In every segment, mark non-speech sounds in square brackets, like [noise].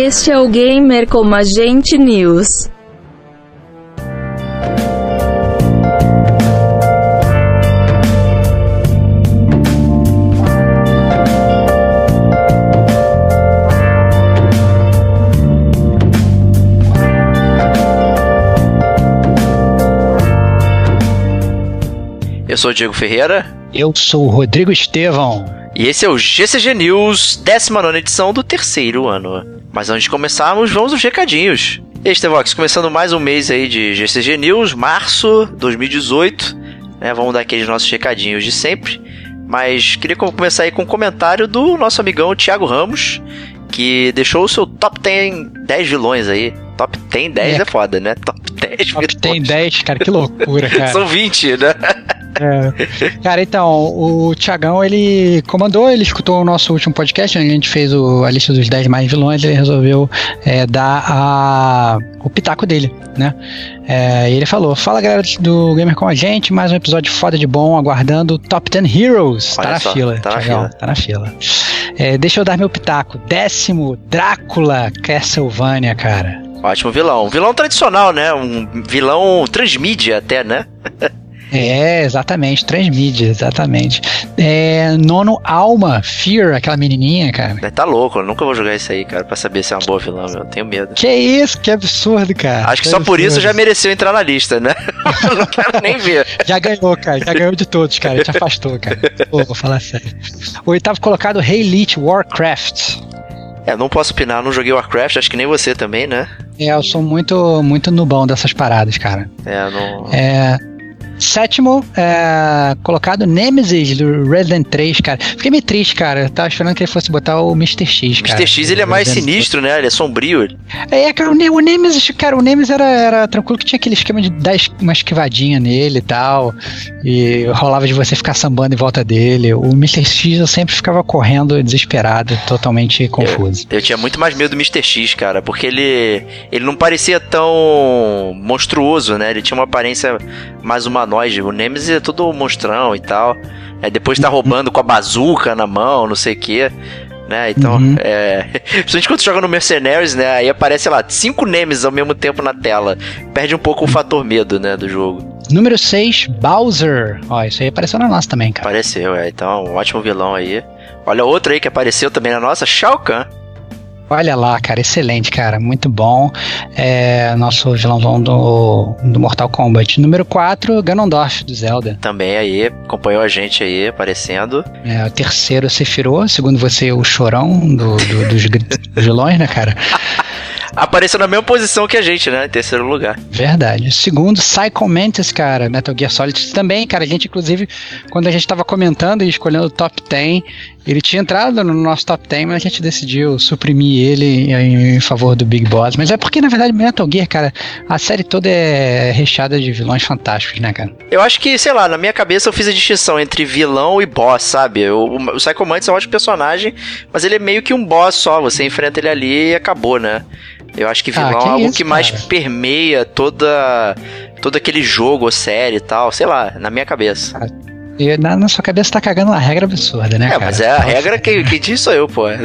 Este é o Gamer como Agente News. Eu sou o Diego Ferreira. Eu sou o Rodrigo Estevão. E esse é o GCG News, 19 edição do terceiro ano. Mas antes de começarmos, vamos aos recadinhos. E aí, Estevox, começando mais um mês aí de GCG News, março 2018. Né, vamos dar aqueles nossos recadinhos de sempre. Mas queria começar aí com um comentário do nosso amigão Thiago Ramos, que deixou o seu top 10, 10 vilões aí. Top 10, 10 é, é foda, né? Top [laughs] 10 Top 10, 10, cara, que loucura, cara. [laughs] São 20, né? É. Cara, então, o Thiagão, ele comandou, ele escutou o nosso último podcast, onde a gente fez o, a lista dos 10 mais vilões, ele resolveu é, dar a, o pitaco dele, né? É, e ele falou: Fala galera do Gamer com a gente, mais um episódio foda de bom, aguardando Top 10 Heroes. Tá Olha tá na só, fila, tá na fila. Tá na fila. É, deixa eu dar meu pitaco. Décimo, Drácula Castlevania, cara. Ótimo vilão. Um vilão tradicional, né? Um vilão transmídia até, né? [laughs] É, exatamente, transmídia, exatamente. É, nono Alma, Fear, aquela menininha, cara. Tá louco, eu nunca vou jogar isso aí, cara, pra saber se é uma boa vilã, meu. Eu tenho medo. Que isso, que absurdo, cara. Acho que, que só absurdo. por isso já mereceu entrar na lista, né? [laughs] não quero nem ver. Já ganhou, cara, já ganhou de todos, cara. Te afastou, cara. Pô, vou falar sério. O oitavo colocado, Elite Warcraft. É, não posso opinar, não joguei Warcraft, acho que nem você também, né? É, eu sou muito, muito nubão dessas paradas, cara. É, não. É. Sétimo, é, colocado Nemesis do Resident 3, cara. Fiquei meio triste, cara. Eu tava esperando que ele fosse botar o Mr. X, cara. Mr. X ele é mais Resident sinistro, né? Ele é sombrio. É, cara, o Nemesis, cara, o Nemesis era, era tranquilo que tinha aquele esquema de dar uma esquivadinha nele e tal. E rolava de você ficar sambando em volta dele. O Mr. X eu sempre ficava correndo desesperado, totalmente confuso. Eu, eu tinha muito mais medo do Mr. X, cara, porque ele, ele não parecia tão monstruoso, né? Ele tinha uma aparência mais humanoide humanoide. O Nemesis é todo monstrão e tal. É, depois tá roubando com a bazuca na mão, não sei o quê. Né? Então, uhum. é. [laughs] Principalmente quando joga no Mercenaries, né? Aí aparece, sei lá, cinco Nemesis ao mesmo tempo na tela. Perde um pouco o fator medo, né? Do jogo. Número 6, Bowser. Ó, isso aí apareceu na nossa também, cara. Apareceu, é. Então, um ótimo vilão aí. Olha outro aí que apareceu também na nossa, Shao Kahn. Olha lá, cara, excelente, cara, muito bom. É, nosso vilãozão do, do Mortal Kombat. Número 4, Ganondorf, do Zelda. Também aí, acompanhou a gente aí, aparecendo. É, o terceiro, Sephiroth, segundo você, o chorão do, do, dos vilões, né, cara? [laughs] apareceu na mesma posição que a gente, né? Em terceiro lugar. Verdade. Segundo, Psycho Mantis, cara, Metal Gear Solid também, cara. A gente, inclusive, quando a gente tava comentando e escolhendo o top 10, ele tinha entrado no nosso top 10, mas a gente decidiu suprimir ele em favor do Big Boss. Mas é porque, na verdade, Metal Gear, cara, a série toda é recheada de vilões fantásticos, né, cara? Eu acho que, sei lá, na minha cabeça eu fiz a distinção entre vilão e boss, sabe? O, o Psycho Mantis é um ótimo personagem, mas ele é meio que um boss só. Você enfrenta ele ali e acabou, né? Eu acho que vilão ah, que é algo isso, que mais permeia toda todo aquele jogo ou série e tal, sei lá, na minha cabeça. Ah, e na, na, sua cabeça tá cagando uma regra absurda, né, é, cara? mas é a regra que, que diz sou eu, pô. [laughs]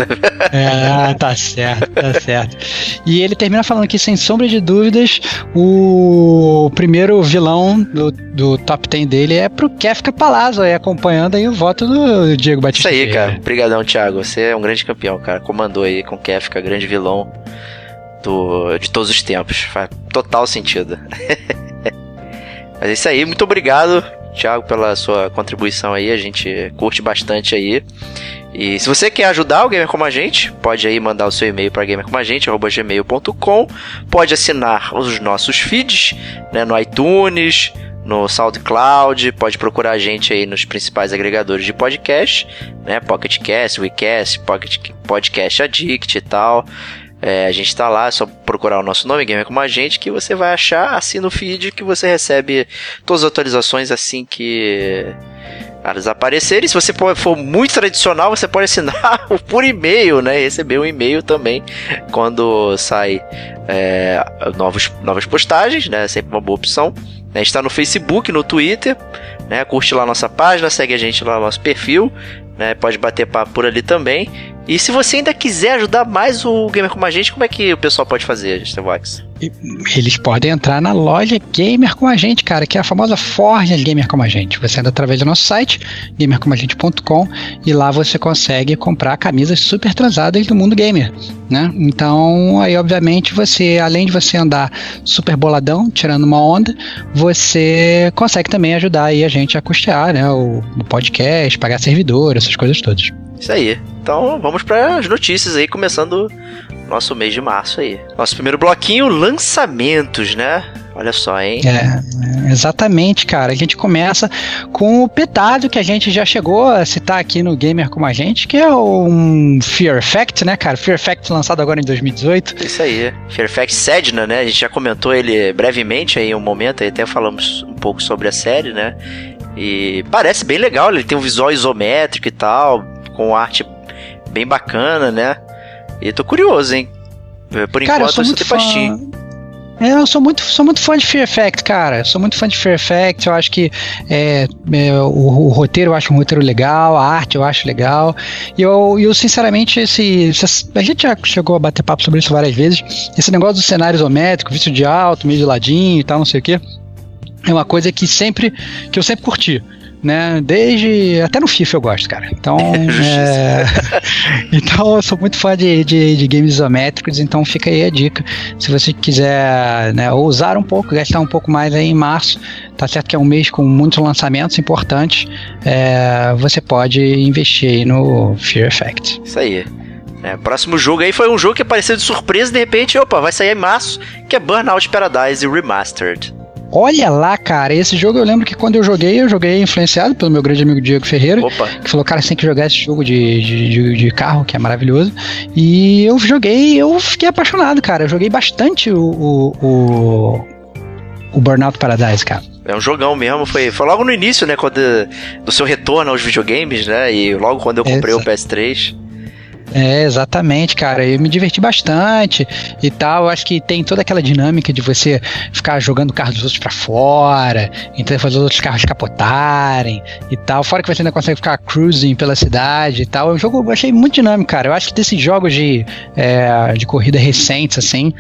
É, tá certo, tá certo. E ele termina falando que, sem sombra de dúvidas, o primeiro vilão do, do top 10 dele é pro Kefka Palazzo, aí acompanhando aí o voto do Diego Batista. Isso aí, cara. Obrigadão, Thiago. Você é um grande campeão, cara. Comandou aí com Kefka, grande vilão do, de todos os tempos. Faz total sentido. [laughs] Mas é isso aí, muito obrigado, Thiago, pela sua contribuição aí. A gente curte bastante aí. E se você quer ajudar o Gamer Como a Gente, pode aí mandar o seu e-mail para gamercomagente.gmail.com Pode assinar os nossos feeds né, no iTunes, no SoundCloud, pode procurar a gente aí nos principais agregadores de podcast, né? Pocket Cast, WeCast, Pocket Podcast Addict e tal. É, a gente tá lá, é só procurar o nosso nome, Gamer Como a Gente, que você vai achar, assina o feed que você recebe todas as atualizações assim que elas aparecerem. Se você for muito tradicional, você pode assinar [laughs] por e-mail, né? Receber um e-mail também quando sai é, novos, novas postagens, né? Sempre uma boa opção. A gente está no Facebook, no Twitter, né? Curte lá nossa página, segue a gente lá no nosso perfil, né? Pode bater papo por ali também. E se você ainda quiser ajudar mais o Gamer Como a Gente, como é que o pessoal pode fazer, Stevox? Eles podem entrar na loja Gamer com a gente, cara, que é a famosa Forja Gamer com a gente. Você entra através do nosso site, gamercomagente.com, e lá você consegue comprar camisas super transadas do mundo gamer, né? Então, aí obviamente você, além de você andar super boladão, tirando uma onda, você consegue também ajudar aí a gente a custear, né, o podcast, pagar servidor, essas coisas todas. Isso aí. Então vamos para as notícias aí, começando nosso mês de março aí. Nosso primeiro bloquinho, lançamentos, né? Olha só, hein? É, exatamente, cara. A gente começa com o petado que a gente já chegou a citar aqui no Gamer Como a Gente, que é um Fear Effect, né, cara? Fear Effect lançado agora em 2018. Isso aí. Fear Effect Sedna, né? A gente já comentou ele brevemente aí um momento, aí até falamos um pouco sobre a série, né? E parece bem legal, ele tem um visual isométrico e tal, com arte bem bacana, né? E tô curioso, hein? Por cara, enquanto eu sou muito fã... É, eu sou muito, sou muito fã de Fear Effect, cara. Eu sou muito fã de Fear Effect. Eu acho que é, é, o, o, roteiro eu acho um roteiro legal, a arte eu acho legal. E eu, eu sinceramente, esse, a gente já chegou a bater papo sobre isso várias vezes. Esse negócio do cenário isométrico, visto de alto, meio de ladinho e tal, não sei o que. É uma coisa que sempre que eu sempre curti né? Desde. Até no FIFA eu gosto, cara. Então. [laughs] é, [laughs] então eu sou muito fã de, de, de, games isométricos, então fica aí a dica. Se você quiser né, ousar um pouco, gastar um pouco mais aí em março, tá certo que é um mês com muitos lançamentos importantes, é, você pode investir aí no Fear Effect. Isso aí. É, próximo jogo aí foi um jogo que apareceu de surpresa e de repente, opa, vai sair em março, que é Burnout Paradise Remastered. Olha lá, cara, esse jogo eu lembro que quando eu joguei, eu joguei influenciado pelo meu grande amigo Diego Ferreira, Opa. que falou, cara, você tem que jogar esse jogo de, de, de, de carro, que é maravilhoso. E eu joguei, eu fiquei apaixonado, cara. Eu joguei bastante o, o, o, o Burnout Paradise, cara. É um jogão mesmo, foi, foi logo no início, né, quando, do seu retorno aos videogames, né, e logo quando eu comprei Exato. o PS3. É, exatamente, cara. Eu me diverti bastante e tal. Eu acho que tem toda aquela dinâmica de você ficar jogando o carro dos outros para fora, então fazer os outros carros capotarem e tal. Fora que você ainda consegue ficar cruising pela cidade e tal. É um jogo eu achei muito dinâmico, cara. Eu acho que desses jogos de, é, de corrida recentes, assim,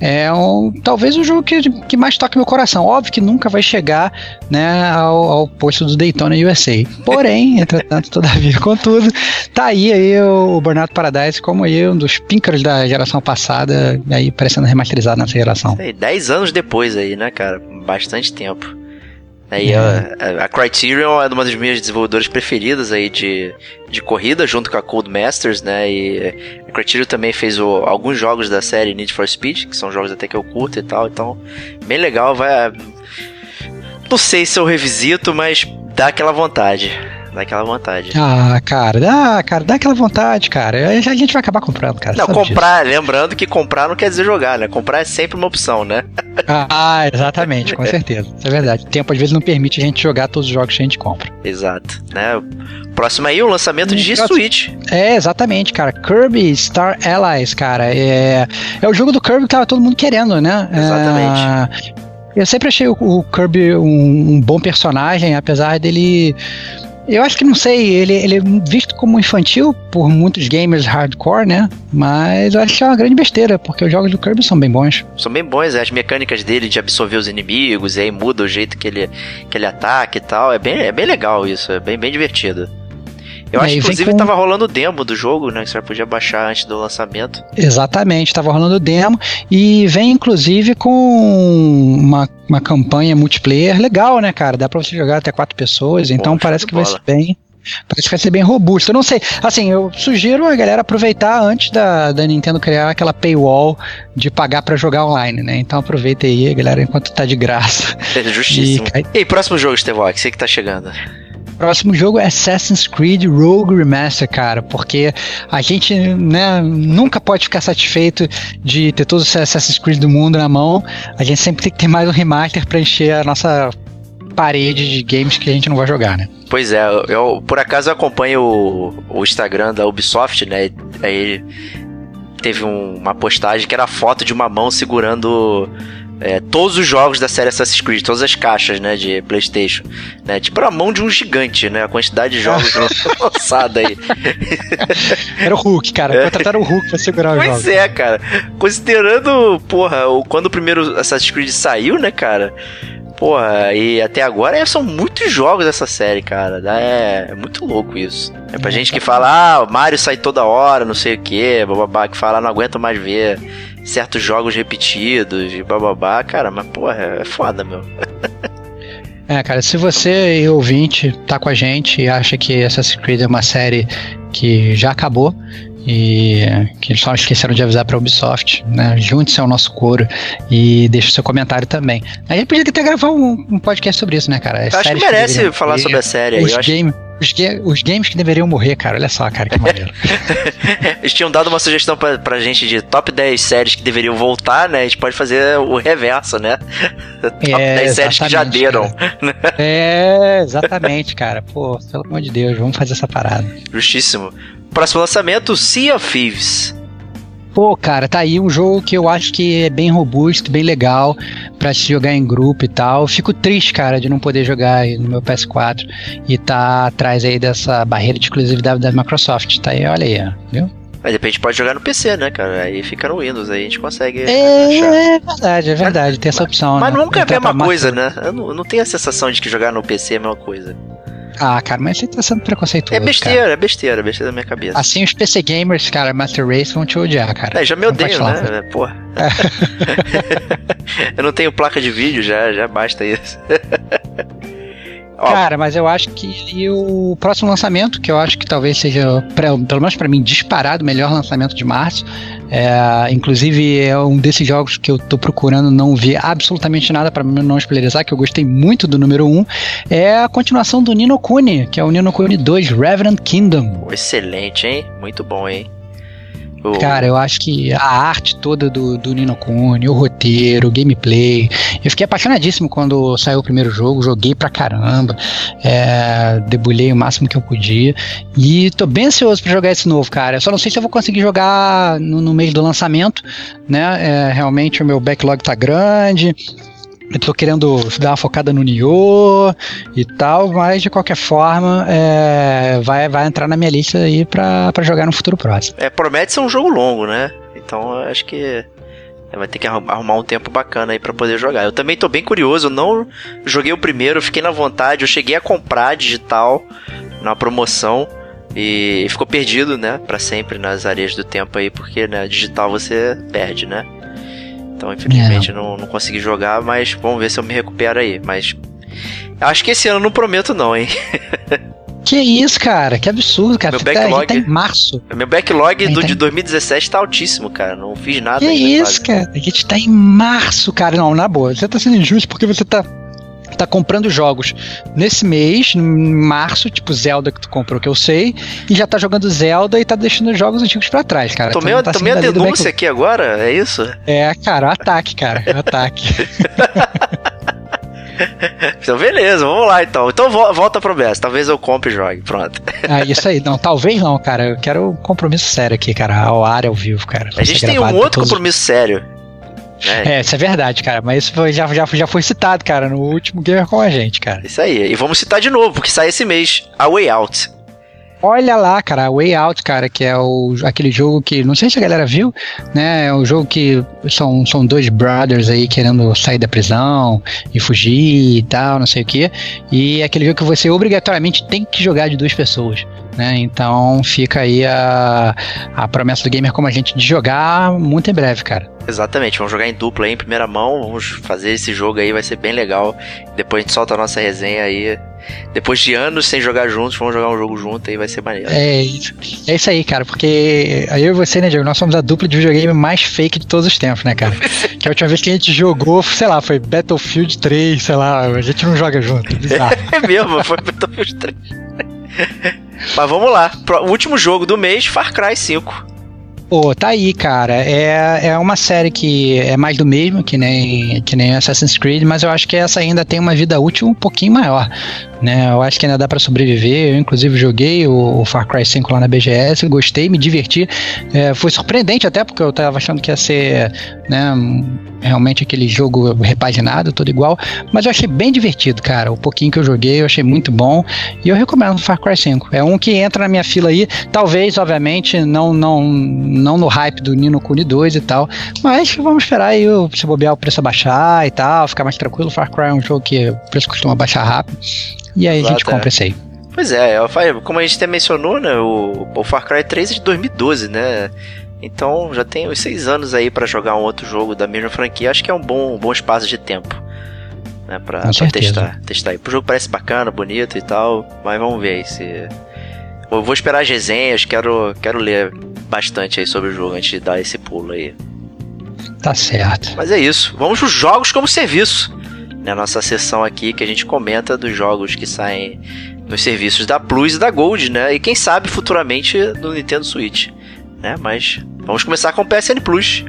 é um, talvez o jogo que, que mais toca meu coração. Óbvio que nunca vai chegar né, ao, ao posto do Daytona USA. Porém, [laughs] entretanto, todavia, contudo, tá aí, aí o, o Burnout Burnout Paradise como aí um dos píncaros da geração passada, aí parecendo remasterizado nessa geração. Sei, dez anos depois aí, né, cara? Bastante tempo. Aí é. a, a, Criterion é uma das minhas desenvolvedoras preferidas aí de, de corrida, junto com a Codemasters, né? E a Criterion também fez o, alguns jogos da série Need for Speed, que são jogos até que eu curto e tal, então bem legal, vai... Não sei se eu revisito, mas dá aquela vontade. Dá aquela vontade. Ah, cara, dá, cara, dá aquela vontade, cara. A gente vai acabar comprando, cara. Não, comprar, disso. lembrando que comprar não quer dizer jogar, né? Comprar é sempre uma opção, né? Ah, exatamente, com [laughs] certeza. Isso é verdade. O tempo às vezes não permite a gente jogar todos os jogos que a gente compra. Exato, né? Próximo aí, o lançamento de próximo... Switch. É, exatamente, cara. Kirby Star Allies, cara. É, é o jogo do Kirby que tava todo mundo querendo, né? Exatamente. É... Eu sempre achei o, o Kirby um, um, bom personagem, apesar dele eu acho que não sei, ele, ele é visto como infantil por muitos gamers hardcore, né? Mas eu acho que é uma grande besteira, porque os jogos do Kirby são bem bons. São bem bons, é, as mecânicas dele de absorver os inimigos, e aí muda o jeito que ele, que ele ataca e tal. É bem, é bem legal isso, é bem, bem divertido. Eu acho que inclusive com... tava rolando demo do jogo, né? Que você podia baixar antes do lançamento. Exatamente, tava rolando demo. E vem inclusive com uma, uma campanha multiplayer legal, né, cara? Dá pra você jogar até quatro pessoas, então parece que vai ser bem. parece que vai ser bem robusto. Eu não sei, assim, eu sugiro a galera aproveitar antes da, da Nintendo criar aquela paywall de pagar para jogar online, né? Então aproveita aí, galera, enquanto tá de graça. É [laughs] justíssimo. E, e próximo jogo, Stevox, você que tá chegando? Próximo jogo é Assassin's Creed Rogue Remaster, cara, porque a gente né, nunca pode ficar satisfeito de ter todos os Assassin's Creed do mundo na mão. A gente sempre tem que ter mais um remaster para encher a nossa parede de games que a gente não vai jogar, né? Pois é, eu por acaso acompanho o, o Instagram da Ubisoft, né? Aí teve um, uma postagem que era foto de uma mão segurando é, todos os jogos da série Assassin's Creed, todas as caixas, né, de PlayStation, né, tipo a mão de um gigante, né, a quantidade de jogos [laughs] lançada aí. Era o Hulk, cara, é. contrataram o Hulk pra segurar o jogo. Pois é, cara, considerando, porra, o, quando o primeiro Assassin's Creed saiu, né, cara, Porra, e até agora é, são muitos jogos dessa série, cara. É, é muito louco isso. É pra é, gente que fala, ah, Mario sai toda hora, não sei o que, bababá, que fala, não aguento mais ver certos jogos repetidos e bababá, cara, mas porra, é foda, meu. [laughs] É, cara, se você, ouvinte, tá com a gente e acha que Assassin's Creed é uma série que já acabou e que eles só esqueceram de avisar pra Ubisoft, né? Junte-se ao nosso coro e deixe seu comentário também. Aí podia até gravar um, um, podcast sobre isso, né, cara? As eu acho que merece que falar sobre a série. Os, game, os, os, games que deveriam morrer, cara. Olha só, cara, que maneiro. [laughs] Eles tinham dado uma sugestão pra, pra gente de top 10 séries que deveriam voltar, né? A gente pode fazer o reverso, né? [laughs] top é, 10 séries que já deram. [laughs] é, exatamente, cara. Pô, pelo amor de Deus, vamos fazer essa parada. Justíssimo. Próximo lançamento, Sea of Thieves. Pô, cara, tá aí um jogo que eu acho que é bem robusto, bem legal para se jogar em grupo e tal. Fico triste, cara, de não poder jogar no meu PS4 e tá atrás aí dessa barreira de exclusividade da Microsoft. Tá aí, olha aí, viu? Mas de repente pode jogar no PC, né, cara? Aí fica no Windows, aí a gente consegue. É, achar. é verdade, é verdade, tem essa opção. Mas né? nunca é a mesma coisa, né? Eu não, eu não tenho a sensação de que jogar no PC é a mesma coisa. Ah, cara, mas você tá sendo preconceituoso. É besteira, cara. é besteira, é besteira da minha cabeça. Assim os PC Gamers, cara, Master Race vão te odiar, cara. É, já me odeio, né? Porra. [laughs] eu não tenho placa de vídeo, já, já basta isso. [laughs] Cara, mas eu acho que o próximo lançamento, que eu acho que talvez seja, pra, pelo menos para mim, disparado o melhor lançamento de março, é, inclusive é um desses jogos que eu tô procurando não ver absolutamente nada para não spoilerizar, que eu gostei muito do número 1, é a continuação do Nino Kuni, que é o Nino Kuni 2 Revenant Kingdom. Excelente, hein? Muito bom, hein? Cara, eu acho que a arte toda do, do Nino Kuni, o roteiro, o gameplay. Eu fiquei apaixonadíssimo quando saiu o primeiro jogo, joguei pra caramba, é, debulhei o máximo que eu podia. E tô bem ansioso pra jogar esse novo, cara. Eu só não sei se eu vou conseguir jogar no, no mês do lançamento, né? É, realmente o meu backlog tá grande. Eu tô querendo dar uma focada no Nioh e tal, mas de qualquer forma é, vai, vai entrar na minha lista aí pra, pra jogar no futuro próximo. É, promete ser um jogo longo, né? Então acho que vai ter que arrumar um tempo bacana aí para poder jogar. Eu também tô bem curioso, não joguei o primeiro, fiquei na vontade, eu cheguei a comprar digital na promoção e ficou perdido, né, para sempre nas areias do tempo aí, porque né, digital você perde, né? Então, infelizmente, é. não, não consegui jogar, mas vamos ver se eu me recupero aí. Mas acho que esse ano não prometo, não, hein? [laughs] Que isso, cara? Que absurdo, cara. Meu backlog, tá, tá em março. Meu backlog do, tá... de 2017 tá altíssimo, cara. Não fiz nada. Que isso, quase. cara? A gente tá em março, cara. Não, na boa. Você tá sendo injusto porque você tá tá comprando jogos nesse mês, em março, tipo Zelda que tu comprou, que eu sei, e já tá jogando Zelda e tá deixando os jogos antigos pra trás, cara. Tomei, então, tá tomei a denúncia aqui agora, é isso? É, cara, o ataque, cara, o ataque. [laughs] então, beleza, vamos lá então. Então volta pro BS, talvez eu compre e jogue, pronto. [laughs] Ah, isso aí, não, talvez não, cara. Eu quero um compromisso sério aqui, cara, ao ar, ao vivo, cara. A gente tem um outro todos... compromisso sério. É. é, isso é verdade, cara. Mas isso foi, já, já, já foi citado, cara, no último Gamer com a gente, cara. Isso aí. E vamos citar de novo, porque sai esse mês a Way Out. Olha lá, cara, Way Out, cara, que é o, aquele jogo que, não sei se a galera viu, né? É o jogo que são, são dois brothers aí querendo sair da prisão e fugir e tal, não sei o que. E é aquele jogo que você obrigatoriamente tem que jogar de duas pessoas. Né? Então fica aí a, a promessa do gamer como a gente de jogar muito em breve, cara. Exatamente, vamos jogar em dupla aí, em primeira mão, vamos fazer esse jogo aí, vai ser bem legal. Depois a gente solta a nossa resenha aí depois de anos sem jogar juntos, vamos jogar um jogo junto aí vai ser maneiro. É isso. É isso aí, cara, porque eu e você, né, Diego, nós somos a dupla de videogame mais fake de todos os tempos, né, cara? [laughs] que a última vez que a gente jogou, sei lá, foi Battlefield 3, sei lá, a gente não joga junto, bizarro. [laughs] é mesmo, foi Battlefield 3. [laughs] Mas vamos lá, o último jogo do mês, Far Cry 5. Pô, tá aí, cara. É, é uma série que é mais do mesmo, que nem, que nem Assassin's Creed, mas eu acho que essa ainda tem uma vida útil um pouquinho maior. Né? Eu acho que ainda dá para sobreviver. Eu, inclusive, joguei o, Far Cry 5 lá na BGS, gostei, me diverti. É, foi surpreendente até, porque eu tava achando que ia ser né, realmente aquele jogo repaginado, tudo igual. Mas eu achei bem divertido, cara. O pouquinho que eu joguei, eu achei muito bom. E eu recomendo o Far Cry 5. É um que entra na minha fila aí. Talvez, obviamente, não, não, não no hype do Nino Kuni 2 e tal. Mas vamos esperar aí se bobear o preço baixar e tal, ficar mais tranquilo. Far Cry é um jogo que o preço costuma baixar rápido. E aí Exato, a gente compra é. esse aí. Pois é, como a gente até mencionou, né? O, o Far Cry 3 é de 2012, né? Então já tem uns seis anos aí para jogar um outro jogo da mesma franquia. Acho que é um bom, um bom espaço de tempo. Né, pra, pra testar, testar aí. O jogo parece bacana, bonito e tal, mas vamos ver aí se. Eu vou esperar as resenhas, quero, quero ler bastante aí sobre o jogo antes de dar esse pulo aí. Tá certo. Mas é isso. Vamos para os jogos como serviço na nossa sessão aqui que a gente comenta dos jogos que saem nos serviços da Plus e da Gold, né? E quem sabe futuramente no Nintendo Switch, né? Mas vamos começar com o PSN Plus.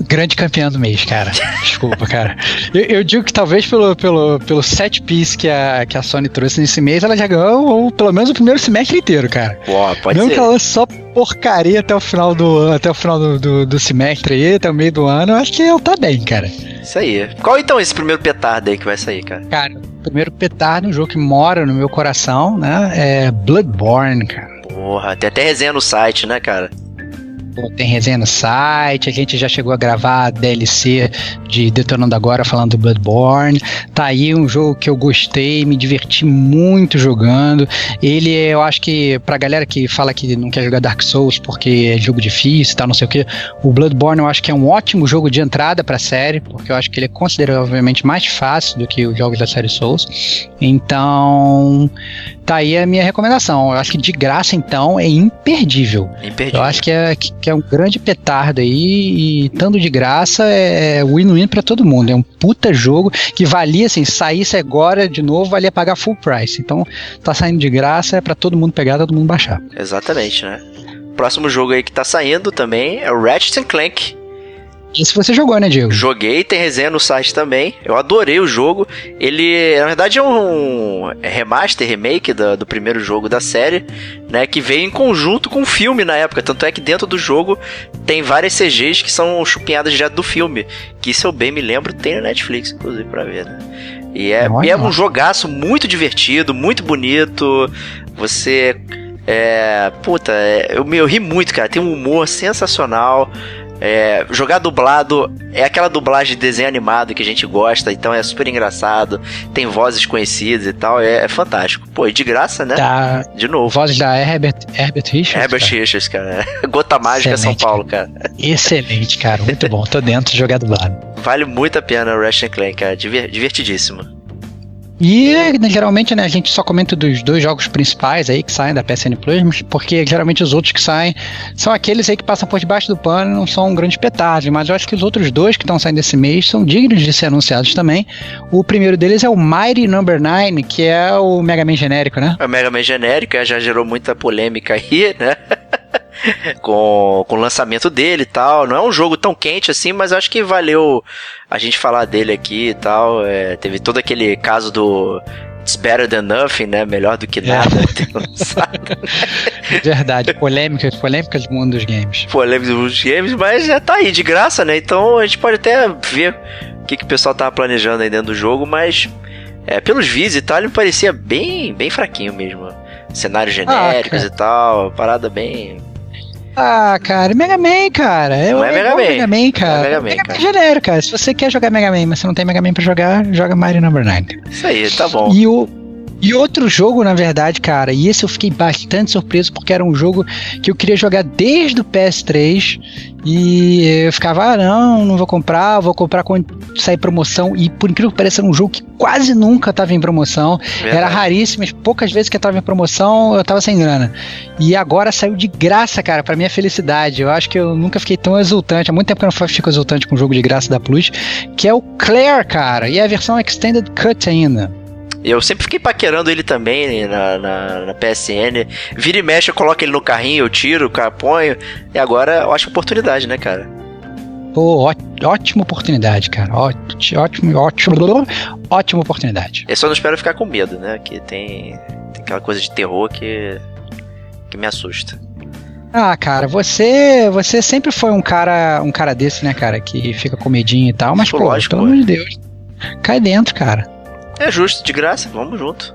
Grande campeão do mês, cara. Desculpa, cara. Eu, eu, digo que talvez pelo, pelo, pelo set piece que a, que a Sony trouxe nesse mês, ela já ganhou ou, pelo menos o primeiro semestre inteiro, cara. Pô, pode Mesmo ser. que ela só porcaria até o final do, até o final do, do, do, semestre aí, até o meio do ano, eu acho que ela tá bem, cara. Isso aí. Qual então esse primeiro petardo aí que vai sair, cara? Cara, o primeiro petardo, um jogo que mora no meu coração, né? É Bloodborne, cara. Porra, tem até resenha no site, né, cara? Tem resenha no site, a gente já chegou a gravar a DLC de Detonando Agora falando do Bloodborne. Tá aí um jogo que eu gostei, me diverti muito jogando. Ele, eu acho que pra galera que fala que não quer jogar Dark Souls porque é jogo difícil tal, não sei o que, o Bloodborne eu acho que é um ótimo jogo de entrada pra série, porque eu acho que ele é consideravelmente mais fácil do que os jogos da série Souls. Então, tá aí a minha recomendação. Eu acho que de graça, então, é imperdível. Imperdível. Eu acho que é, que é um grande petardo aí e estando de graça é win-win para todo mundo. É um puta jogo que valia, assim, saísse agora de novo, valia pagar full price. Então, tá saindo de graça, é para todo mundo pegar, todo mundo baixar. Exatamente, né? Próximo jogo aí que tá saindo também é o Ratchet Clank esse você jogou, né, Diego? Joguei, tem resenha no site também. Eu adorei o jogo. Ele, na verdade, é um remaster, remake do, do primeiro jogo da série, né? Que veio em conjunto com o filme na época. Tanto é que dentro do jogo tem várias CGs que são chupinhadas já do filme. Que, se eu bem me lembro, tem no Netflix, inclusive, pra ver, né? E é, é um jogaço muito divertido, muito bonito. Você. É. Puta, é, eu, eu ri muito, cara. Tem um humor sensacional. É, jogar dublado é aquela dublagem de desenho animado que a gente gosta, então é super engraçado. Tem vozes conhecidas e tal, é, é fantástico. Pô, e de graça, né? Da... De novo. Vozes da Herbert, Herbert Richards. Herbert cara. Richards, cara. [laughs] Gota Mágica Excelente, São Paulo, cara. Excelente, cara. Muito bom. Tô dentro de jogar dublado. Vale muito a pena o Ratchet Clank, cara. Divertidíssimo. E geralmente né, a gente só comenta dos dois jogos principais aí que saem da PSN Plus, porque geralmente os outros que saem são aqueles aí que passam por debaixo do pano e não são um grande petardo. Mas eu acho que os outros dois que estão saindo esse mês são dignos de ser anunciados também. O primeiro deles é o Mighty Number no. 9, que é o Mega Man genérico, né? É o Mega Man genérico, já gerou muita polêmica aí, né? [laughs] [laughs] com, com o lançamento dele e tal. Não é um jogo tão quente assim, mas acho que valeu a gente falar dele aqui e tal. É, teve todo aquele caso do It's better than nothing, né? Melhor do que é. nada [laughs] é. [laughs] Verdade, polêmicas, polêmicas do mundo dos games. Polêmicas do mundo dos games, mas já tá aí de graça, né? Então a gente pode até ver o que, que o pessoal tava planejando aí dentro do jogo, mas é, pelos vídeos e tal, ele me parecia bem, bem fraquinho mesmo. Cenários genéricos ah, e tal, parada bem ah, cara, Mega Man, cara. É, não é, Mega, Man. Mega Man, cara. É Mega Man, Mega Man é genérico, cara. Se você quer jogar Mega Man, mas você não tem Mega Man pra jogar, joga Mario Number 9. Isso aí, tá bom. E o, E outro jogo, na verdade, cara, e esse eu fiquei bastante surpreso porque era um jogo que eu queria jogar desde o PS3 e eu ficava, ah, não, não vou comprar, vou comprar quando sair promoção. E por incrível que pareça, era um jogo que quase nunca estava em promoção. Verdade. Era raríssimo, mas poucas vezes que estava em promoção eu estava sem grana. E agora saiu de graça, cara, para minha felicidade. Eu acho que eu nunca fiquei tão exultante. Há muito tempo que eu não fico exultante com um jogo de graça da Plus, que é o Claire, cara. E é a versão Extended Cut ainda. Eu sempre fiquei paquerando ele também na, na, na, PSN. Vira e mexe, eu coloco ele no carrinho, eu tiro, ponho. E agora eu acho oportunidade, né, cara? Pô, ótima oportunidade, cara. Ótimo, ótimo, ótima oportunidade. Eu só não espero ficar com medo, né? Que tem, tem aquela coisa de terror que, que me assusta. Ah, cara, você você sempre foi um cara um cara desse, né, cara, que fica com medinho e tal, mas pô, lógico, pelo amor de Deus, cai dentro, cara. É justo, de graça, vamos junto.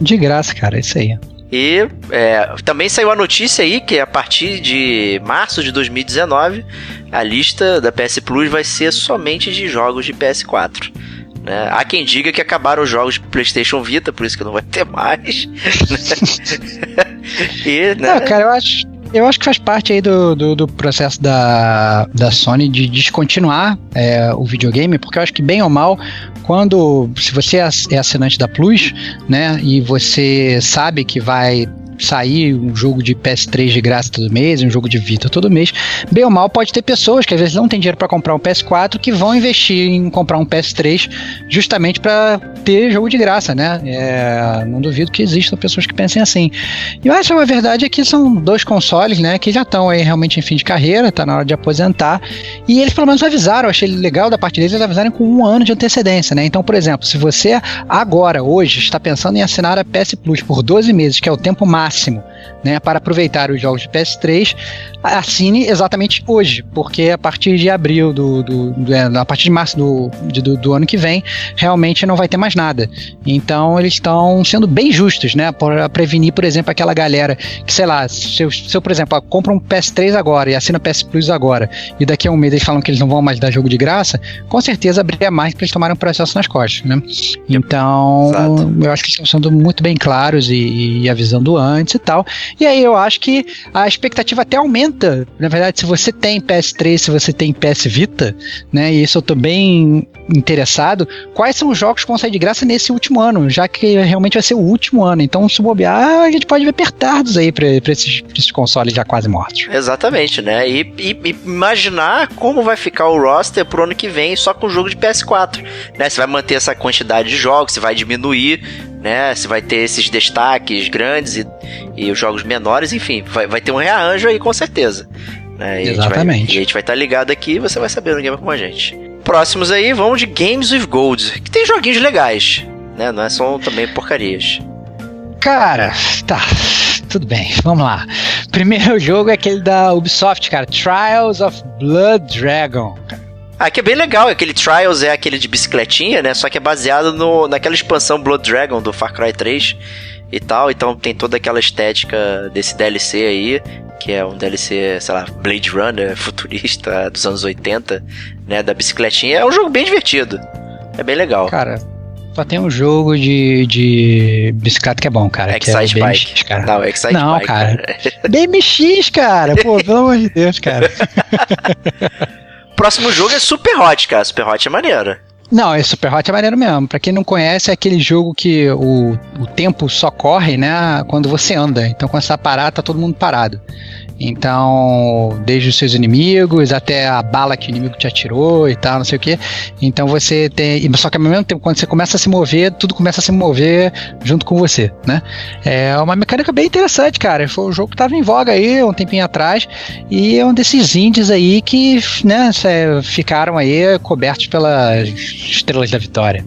De graça, cara, é isso aí. E é, também saiu a notícia aí que a partir de março de 2019 a lista da PS Plus vai ser somente de jogos de PS4. Né? Há quem diga que acabaram os jogos de PlayStation Vita, por isso que não vai ter mais. [laughs] [laughs] e, né? Não, cara, eu acho, eu acho que faz parte aí do, do, do processo da, da Sony de descontinuar é, o videogame, porque eu acho que bem ou mal, quando se você é, é assinante da Plus, né, e você sabe que vai sair um jogo de PS3 de graça todo mês, um jogo de Vita todo mês, bem ou mal pode ter pessoas que às vezes não tem dinheiro para comprar um PS4 que vão investir em comprar um PS3 justamente para ter jogo de graça, né? É, não duvido que existam pessoas que pensem assim. E eu acho que a verdade é que são dois consoles, né, que já estão aí realmente em fim de carreira, tá na hora de aposentar, e eles pelo menos avisaram, eu achei legal da parte deles, eles avisaram com um ano de antecedência, né? Então, por exemplo, se você agora, hoje, está pensando em assinar a PS Plus por 12 meses, que é o tempo máximo máximo né, para aproveitar os jogos de PS3, assine exatamente hoje, porque a partir de abril do, do, do é, a partir de março do, de, do, do, ano que vem, realmente não vai ter mais nada. Então eles estão sendo bem justos, né, para prevenir, por exemplo, aquela galera que, sei lá, se eu, se eu por exemplo, compra um PS3 agora e assina PS Plus agora, e daqui a um mês eles falam que eles não vão mais dar jogo de graça, com certeza abriria mais porque eles tomaram um processo nas costas, né? Então, Exato. eu acho que estão sendo muito bem claros e, e avisando antes e tal. E aí eu acho que a expectativa até aumenta. Na verdade, se você tem PS3, se você tem PS Vita, né? E isso eu tô bem interessado. Quais são os jogos que vão sair de graça nesse último ano? Já que realmente vai ser o último ano. Então, se bobear, a gente pode ver pertardos aí pra, pra, esses, pra esses consoles já quase mortos. Exatamente, né? E, e, e, imaginar como vai ficar o roster pro ano que vem só com o jogo de PS4. Né? Você vai manter essa quantidade de jogos, você vai diminuir né? Se vai ter esses destaques grandes e, e os jogos menores, enfim, vai, vai ter um rearranjo aí com certeza. Né? Exatamente. A e a gente vai estar tá ligado aqui e você vai saber no game com a gente. Próximos aí vão de Games with Gold, que tem joguinhos legais, né? Não é só também porcarias. Cara, tá. Tudo bem, vamos lá. Primeiro [laughs] jogo é aquele da Ubisoft, cara. Trials of Blood Dragon. Ah, que é bem legal, aquele Trials é aquele de bicicletinha, né? Só que é baseado no, naquela expansão Blood Dragon do Far Cry 3 e tal. Então tem toda aquela estética desse DLC aí, que é um DLC, sei lá, Blade Runner [laughs] futurista dos anos 80, né? Da bicicletinha. É um jogo bem divertido. É bem legal. Cara, só tem um jogo de, de bicicleta que é bom, cara. Excite que é BMX, Bike. cara. Não, Excite Não, Bike. cara. [laughs] BMX, cara. Pô, pelo amor de Deus, cara. [laughs] Próximo jogo é Super Hot, cara. Super Hot é maneiro. Não, é Super Hot é maneiro mesmo. Pra quem não conhece, é aquele jogo que o, o tempo só corre, né? Quando você anda. Então, quando você tá parado, tá todo mundo parado. Então, desde os seus inimigos até a bala que o inimigo te atirou e tal, não sei o que. Então você tem. Só que ao mesmo tempo, quando você começa a se mover, tudo começa a se mover junto com você, né? É uma mecânica bem interessante, cara. Foi um jogo que tava em voga aí um tempinho atrás. E é um desses indies aí que, né, ficaram aí cobertos pelas estrelas da vitória.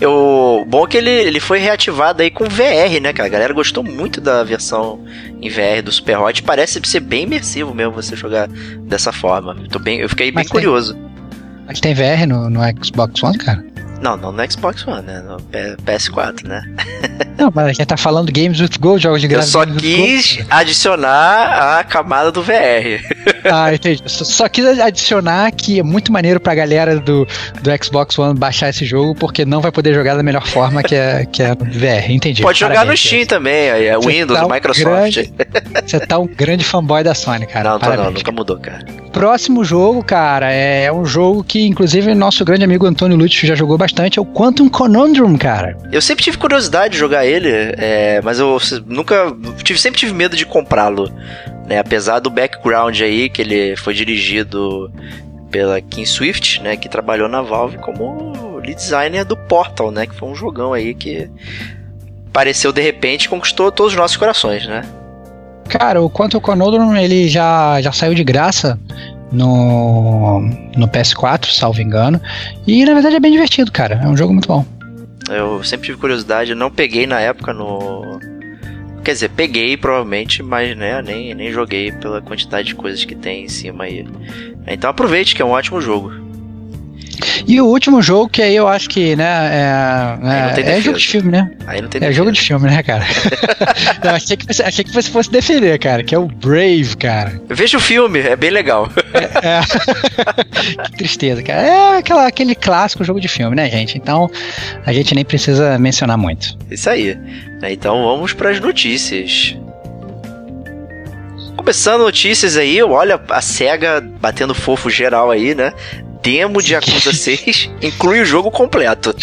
É, o bom que ele, ele foi reativado aí com VR, né, cara? A galera gostou muito da versão em VR do Super Hot. Parece ser bem imersivo mesmo você jogar dessa forma. Eu, tô bem, eu fiquei bem curioso. Mas tem VR no, no Xbox One, cara? Não, não no Xbox One, né? No PS4, né? [laughs] Não, mas a gente tá falando Games with Gold, jogos de Eu graça. só Games with quis adicionar a camada do VR. [laughs] Ah, entendi. Só, só quis adicionar que é muito maneiro pra galera do, do Xbox One baixar esse jogo, porque não vai poder jogar da melhor forma que é, que é no VR. Entendi. Pode jogar no Parabéns, Steam também, aí é Windows, tá um Microsoft. grande- Você tá um grande fanboy da Sony, cara. Não, tô não, Parabéns. nunca mudou, cara. Próximo jogo, cara, é um jogo que, inclusive, nosso grande amigo Antônio Lúcio já jogou bastante, é o Quantum Conundrum, cara. Eu sempre tive curiosidade de jogar ele, é, mas eu nunca. Tive, sempre tive medo de comprá-lo. Né? Apesar do background aí, que ele foi dirigido pela Kim Swift, né? Que trabalhou na Valve como lead designer do Portal, né? Que foi um jogão aí que apareceu de repente e conquistou todos os nossos corações, né? Cara, o Quantum Conundrum, ele já, já saiu de graça no, no PS4, salvo engano, e na verdade é bem divertido, cara. É um jogo muito bom. Eu sempre tive curiosidade, não peguei na época no. Quer dizer, peguei provavelmente, mas né, nem, nem joguei pela quantidade de coisas que tem em cima aí. Então aproveite que é um ótimo jogo. E o último jogo, que aí eu acho que, né, é, é, é jogo de filme, né? Aí não tem É defesa. jogo de filme, né, cara? [laughs] Não, achei, que você, achei que você fosse defender, cara, que é o Brave, cara. Veja o filme, é bem legal. É. [laughs] que tristeza, cara. É aquela, aquele clássico jogo de filme, né, gente? Então, a gente nem precisa mencionar muito. Isso aí. Né, Então vamos para as notícias. Começando notícias aí, olha a SEGA batendo fofo geral aí, né? Demo de Yakuza [laughs] 6 inclui o jogo completo.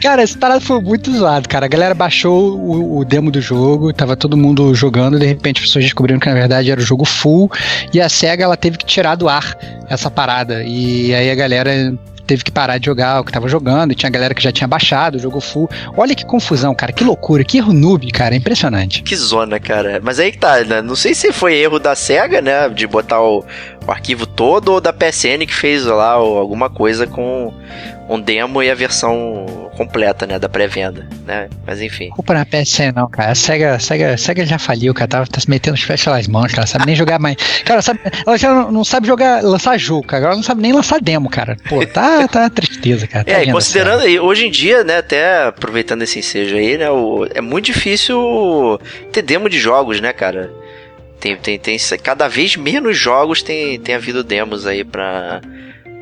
Cara, esse parado foi muito zoado, cara. A galera baixou o, o demo do jogo, tava todo mundo jogando, de repente as pessoas descobriram que na verdade era o jogo full, e a SEGA ela teve que tirar do ar essa parada. E aí a galera teve que parar de jogar o que tava jogando, e tinha galera que já tinha baixado o jogo full. Olha que confusão, cara, que loucura, que erro noob, cara, impressionante. Que zona, cara. Mas aí que tá, né? Não sei se foi erro da SEGA, né? De botar o, o arquivo todo ou da PSN que fez lá alguma coisa com um demo e a versão completa, né? Da pré-venda, né? Mas enfim. Culpa na PSN não, cara. A SEGA, a SEGA, a SEGA já faliu, cara. Tá, tá se metendo os pés pelas mãos, cara. Sabe nem jogar mais. Cara, sabe, ela já não, não sabe jogar, lançar jogo, cara. Ela não sabe nem lançar demo, cara. Pô, tá, tá tristeza, cara. Tá É, e considerando aí, hoje em dia, né, até aproveitando esse ensejo aí, né, o- é muito difícil ter demo de jogos, né, cara? Tem, tem, tem cada vez menos jogos tem, tem havido demos aí pra,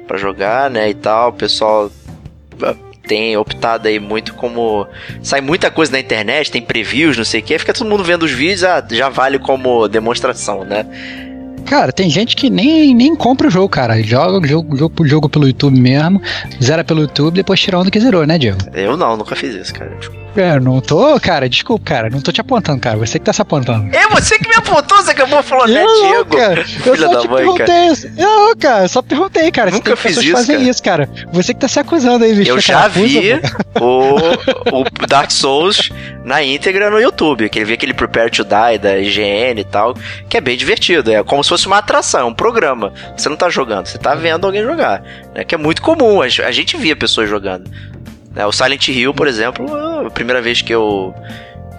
pra jogar, né, e tal. O pessoal ah, tem optado aí muito como. Sai muita coisa na internet, tem previews, não sei o que, fica todo mundo vendo os vídeos, ah, já vale como demonstração, né? Cara, tem gente que nem, nem compra o jogo, cara. Joga o jogo, jogo, jogo pelo YouTube mesmo, zera pelo YouTube, depois tira onda que zerou, né, Diego? Eu não, nunca fiz isso, cara. É, não tô, cara, desculpa, cara. Não tô te apontando, cara. Você que tá se apontando. É você que me apontou, acabou falando, né, Diego? cara. Eu Filha só da te mãe, cara. perguntei. Não, cara, só perguntei, cara. Nunca fiz isso, fazem cara. isso, cara. Você que tá se acusando aí, bicho. Eu já vi o, o Dark Souls na íntegra no YouTube. Que ele vê aquele Prepare to Die da IGN e tal, que é bem divertido. É como se fosse uma atração, é um programa. Você não tá jogando, você tá vendo alguém jogar. Né? Que é muito comum, a a gente via pessoas jogando. Né? O Silent Hill, por exemplo, a primeira vez que eu.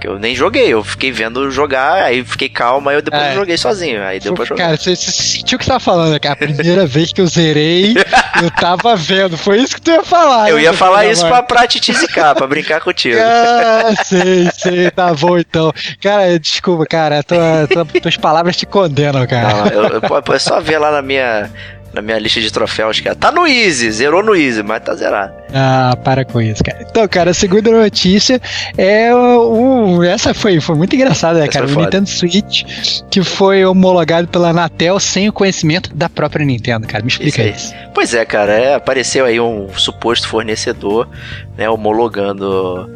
Eu nem joguei, eu fiquei vendo jogar, aí fiquei calmo, aí eu depois É. eu joguei sozinho. Aí deu pra jogar. Cara, você, você sentiu o que você tava falando, cara. A primeira [laughs] vez que eu zerei, eu tava vendo. Foi isso que tu ia falar. eu né, ia falar isso pra, pra te tizicar, pra brincar contigo. Ah, sei, sei, tá bom então. Cara, desculpa, cara, tua, tua- tuas palavras te condenam, cara. Não, eu, eu- pô, é só ver lá na minha, na minha lista de troféus, cara. Tá no Easy, zerou no Easy, mas tá zerado. Ah, para com isso, cara. Então, cara, a segunda notícia é o. o- essa foi, foi muito engraçada, né, cara? O foda. Nintendo Switch, que foi homologado pela Anatel sem o conhecimento da própria Nintendo, cara. Me explica Isso isso. Pois é, cara, é, apareceu aí um suposto fornecedor, né, homologando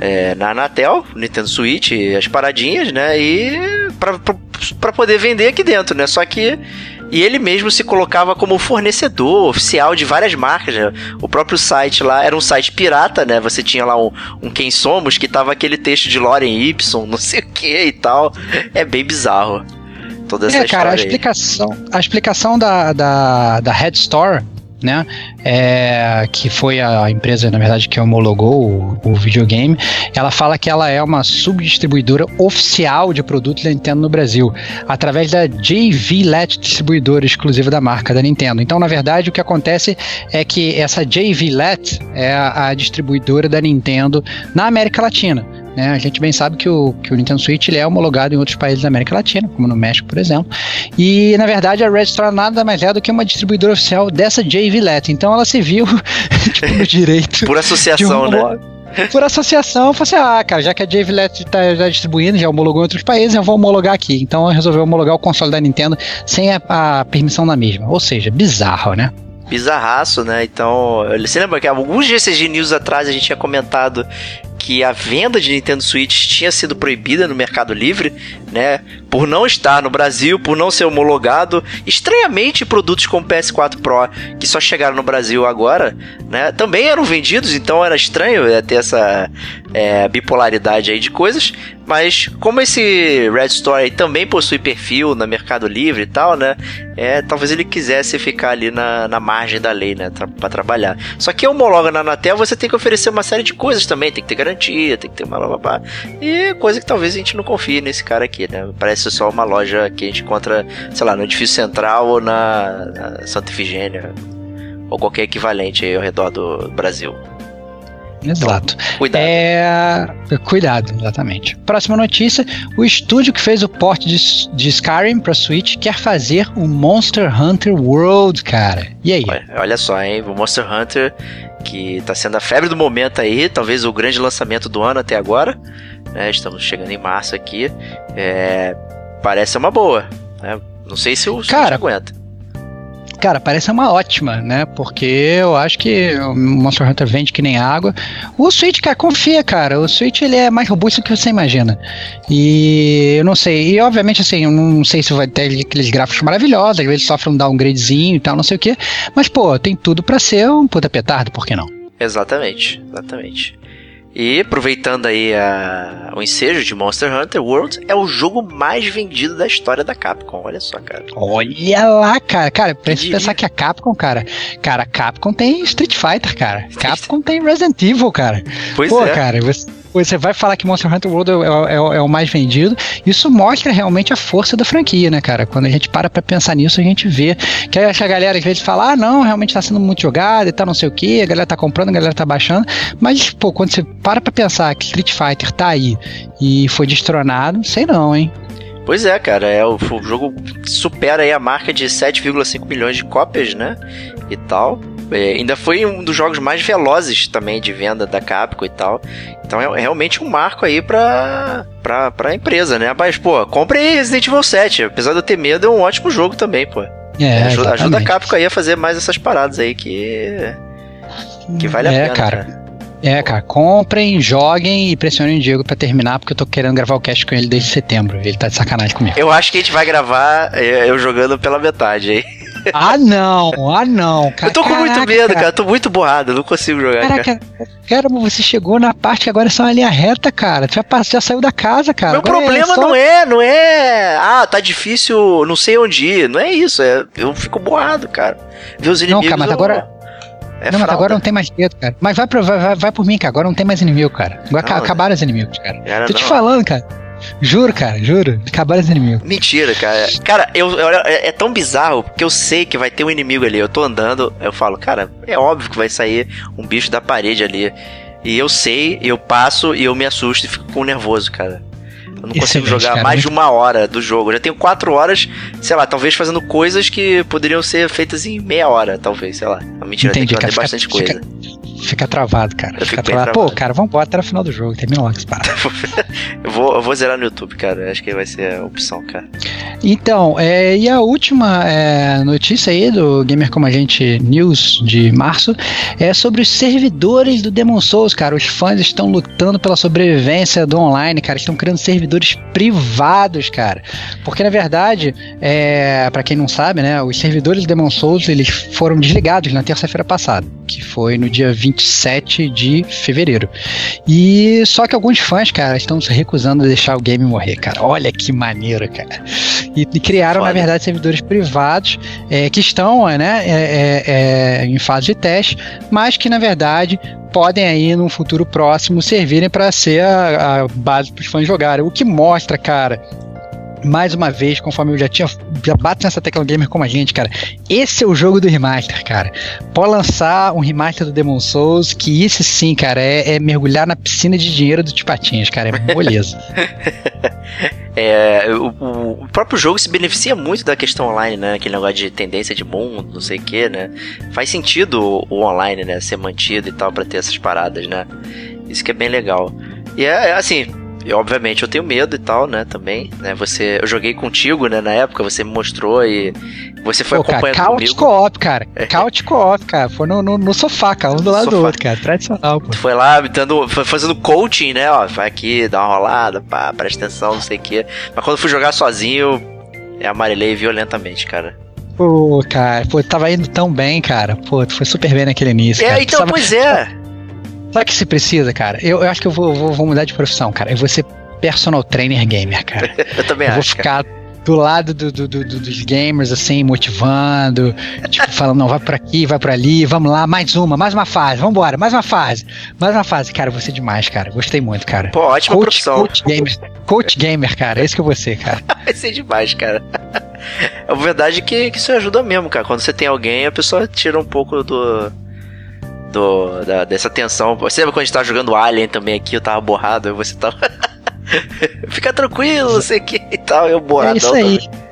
é, na Anatel, Nintendo Switch, as paradinhas, né, e pra poder vender aqui dentro, né, só que e ele mesmo se colocava como fornecedor oficial de várias marcas. né? O próprio site lá era um site pirata, né? Você tinha lá um, um Quem Somos que tava aquele texto de Loren Y, [laughs] não sei o que e tal. É bem bizarro. Toda essa É, cara, a história aí. explicação, a explicação da, da, da Head Store, né? É, que foi a empresa, na verdade, que homologou o, o videogame. Ela fala que ela é uma subdistribuidora oficial de produtos da Nintendo no Brasil, através da JVLET distribuidora exclusiva da marca da Nintendo. Então, na verdade, o que acontece é que essa JVLET é a, a distribuidora da Nintendo na América Latina. Né? A gente bem sabe que o, que o Nintendo Switch ele é homologado em outros países da América Latina, como no México, por exemplo. E, na verdade, a Store nada mais é do que uma distribuidora oficial dessa JV Let. Então ela se viu [laughs] tipo, no direito. Por associação, né? Por associação, eu falei assim: ah, cara, já que a JVLET está já distribuindo, já homologou em outros países, eu vou homologar aqui. Então eu resolvi homologar o console da Nintendo sem a, a permissão da mesma. Ou seja, bizarro, né? bizarraço, né? Então, você lembra que alguns GCG News atrás a gente tinha comentado que a venda de Nintendo Switch tinha sido proibida no Mercado Livre, né? Por não estar no Brasil, por não ser homologado. Estranhamente, produtos como PS4 Pro, que só chegaram no Brasil agora, né? Também eram vendidos, então era estranho é, ter essa é, bipolaridade aí de coisas. Mas como esse Red Store também possui perfil na Mercado Livre e tal, né? É, talvez ele quisesse ficar ali na, na margem da lei, né? Tra pra trabalhar. Só que homologa na Anatel, você tem que oferecer uma série de coisas também. Tem que ter garantia, tem que ter uma blá, E coisa que talvez a gente não confie nesse cara aqui, né? Parece só uma loja que a gente encontra, sei lá, no edifício central ou na, na Santa Efigênia. Ou qualquer equivalente aí ao redor do Brasil. Exato. Cuidado. É... Cuidado, exatamente. Próxima notícia: o estúdio que fez o port de, de Skyrim para Switch quer fazer o Monster Hunter World, cara. E aí? Olha, olha só, hein? O Monster Hunter que está sendo a febre do momento aí, talvez o grande lançamento do ano até agora. Né? Estamos chegando em março aqui. É... Parece uma boa. Né? Não sei se o Switch Cara, aguenta. Cara, parece uma ótima, né? Porque eu acho que o Monster Hunter vende que nem água. O Switch, cara, confia, cara. O Switch ele é mais robusto do que você imagina. E eu não sei. E obviamente, assim, eu não sei se vai ter aqueles gráficos maravilhosos, às vezes sofre um downgradezinho e tal, não sei o quê. Mas, pô, tem tudo para ser um puta petardo, por que não? Exatamente, exatamente. E aproveitando aí a, o ensejo de Monster Hunter World, é o jogo mais vendido da história da Capcom. Olha só, cara. Olha lá, cara. Cara, pra pensar que a Capcom, cara. Cara, a Capcom tem Street Fighter, cara. [laughs] Capcom tem Resident Evil, cara. Pois Pô, é. cara, você você vai falar que Monster Hunter World é, é, é, o mais vendido. Isso mostra realmente a força da franquia, né, cara? Quando a gente para pra pensar nisso, a gente vê que a galera às vezes fala, ah, não, realmente tá sendo muito jogado e tal, não sei o que, a galera tá comprando, a galera tá baixando. Mas, pô, quando você para pra pensar que Street Fighter tá aí e foi destronado, sei não, hein? Pois é, cara, é o, o jogo supera aí a marca de 7,5 milhões de cópias, né? E tal. É, ainda foi um dos jogos mais velozes também de venda da Capcom e tal. Então é realmente um marco aí pra, pra, pra empresa, né? Mas, pô, compre aí Resident Evil 7. Apesar de eu ter medo, é um ótimo jogo também, pô. É, ajuda, ajuda a Capcom aí a fazer mais essas paradas aí que. que vale a é, pena. Cara. cara. É, cara, comprem, joguem e pressionem o Diego pra terminar, porque eu tô querendo gravar o cast com ele desde setembro. Ele tá de sacanagem comigo. Eu acho que a gente vai gravar é, eu jogando pela metade aí. Ah, não, ah, não. Cara, eu tô com caraca, muito medo, cara. Tô muito borrado, não consigo jogar. Caraca, cara. cara, você chegou na parte que agora é só uma linha reta, cara. Tu já, já saiu da casa, cara. Meu agora problema é só... não é, não é. Ah, tá difícil, não sei onde ir. Não é isso, é, eu fico borrado, cara. Ver os inimigos. Não, cara, mas agora. É não, mas agora não tem mais medo, cara. Mas vai, pro, vai, vai, por mim, cara. Agora não tem mais inimigo, cara. Agora Não, acabaram os inimigos, cara. Era Tô te não. falando, cara. Juro, cara, juro. Acabaram os inimigos. Mentira, cara. Cara, eu, eu- é, tão bizarro porque eu sei que vai ter um inimigo ali. Eu tô andando, eu falo, cara, é óbvio que vai sair um bicho da parede ali. E eu sei, eu passo e eu me assusto e fico nervoso, cara. Eu não consigo jogar cara, mais de muito- uma hora do jogo. Eu já tenho quatro horas, sei lá, talvez fazendo coisas que poderiam ser feitas em meia hora, talvez, sei lá. Não, mentira, tem Entendi, cara. Fica, bastante coisa. fica, fica travado, cara. Eu Fica travado. travado. Pô, cara, vamos embora até o final do jogo. Termina logo essa parada. [laughs] eu, vou, eu vou zerar no YouTube, cara. Acho que vai ser a opção, cara. Então, é, e a última é, notícia aí do Gamer Como a Gente News de março é sobre os servidores do Demon Souls, cara. Os fãs estão lutando pela sobrevivência do online, cara. Estão criando servidores privados, cara. Porque na verdade, é, para quem não sabe, né, os servidores do Demon Souls eles foram desligados na terça-feira passada, que foi no dia 27 de fevereiro. E só que alguns fãs, cara, estão se recusando a deixar o game morrer, cara. Olha que maneiro, cara. E, e criaram, Foda. na verdade, servidores privados é, que estão né, é, é, é, em fase de teste, mas que, na verdade, podem aí, num futuro próximo, servirem para ser a, a base para os fãs jogarem. O que mostra, cara, mais uma vez, conforme eu já tinha, já bato nessa tecla gamer como a gente, cara. Esse é o jogo do remaster, cara. Pode lançar um remaster do Demon Souls, que esse sim, cara, é, é mergulhar na piscina de dinheiro do Tipatinhas, cara. É moleza. [laughs] É, o, o, próprio jogo se beneficia muito da questão online, né? Aquele negócio de tendência de mundo, não sei o que, né? Faz sentido o, o, online, né? Ser mantido e tal, para ter essas paradas, né? Isso que é bem legal. E é, é assim, e, obviamente eu tenho medo e tal, né, também, né, você, eu joguei contigo, né, na época, você me mostrou e você foi Pô, acompanhando cara, couch co-op, cara, couch co-op, cara, foi no, no, no, sofá, cara, um do lado sofá. do outro, cara, tradicional, pô. Tu foi lá, dando, foi fazendo coaching, né, ó, vai aqui, dá uma rolada, pá, presta atenção, não sei o quê, mas quando eu fui jogar sozinho, eu amarelei violentamente, cara. Pô, cara, pô, tava indo tão bem, cara. Pô, tu foi super bem naquele início. É, cara. então, pois é. [laughs] Sabe o que se precisa, cara? Eu, eu acho que eu vou, vou, vou, mudar de profissão, cara. Eu vou ser personal trainer gamer, cara. [laughs] eu também eu acho. Vou ficar cara. do lado do, do, do, dos gamers, assim, motivando, tipo, [laughs] falando, não, vai por aqui, vai por ali, vamos lá, mais uma, mais uma fase, vamos embora, mais uma fase, mais uma fase. Cara, você demais, cara. Gostei muito, cara. Pô, ótima coach, profissão. Coach gamer, coach gamer, cara. É isso que eu vou ser, cara. [laughs] vai ser demais, cara. É verdade que, que isso ajuda mesmo, cara. Quando você tem alguém, a pessoa tira um pouco do do, da, dessa tensão. Você lembra quando a gente tava jogando Alien também aqui, eu tava borrado, e você tava. Fica tranquilo, sei que e tal, eu borradão. É isso aí. Também.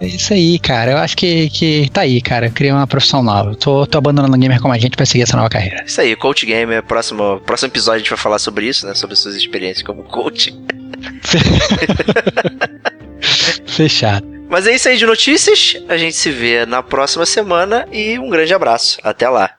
É isso aí, cara. Eu acho que, que tá aí, cara. Eu criei uma profissão nova. Tô, tô abandonando o gamer como a gente pra seguir essa nova carreira. Isso aí, Coach Gamer. Próximo, próximo episódio a gente vai falar sobre isso, né? Sobre suas experiências como coach. [laughs] Fechado. Mas é isso aí de notícias. A gente se vê na próxima semana e um grande abraço. Até lá.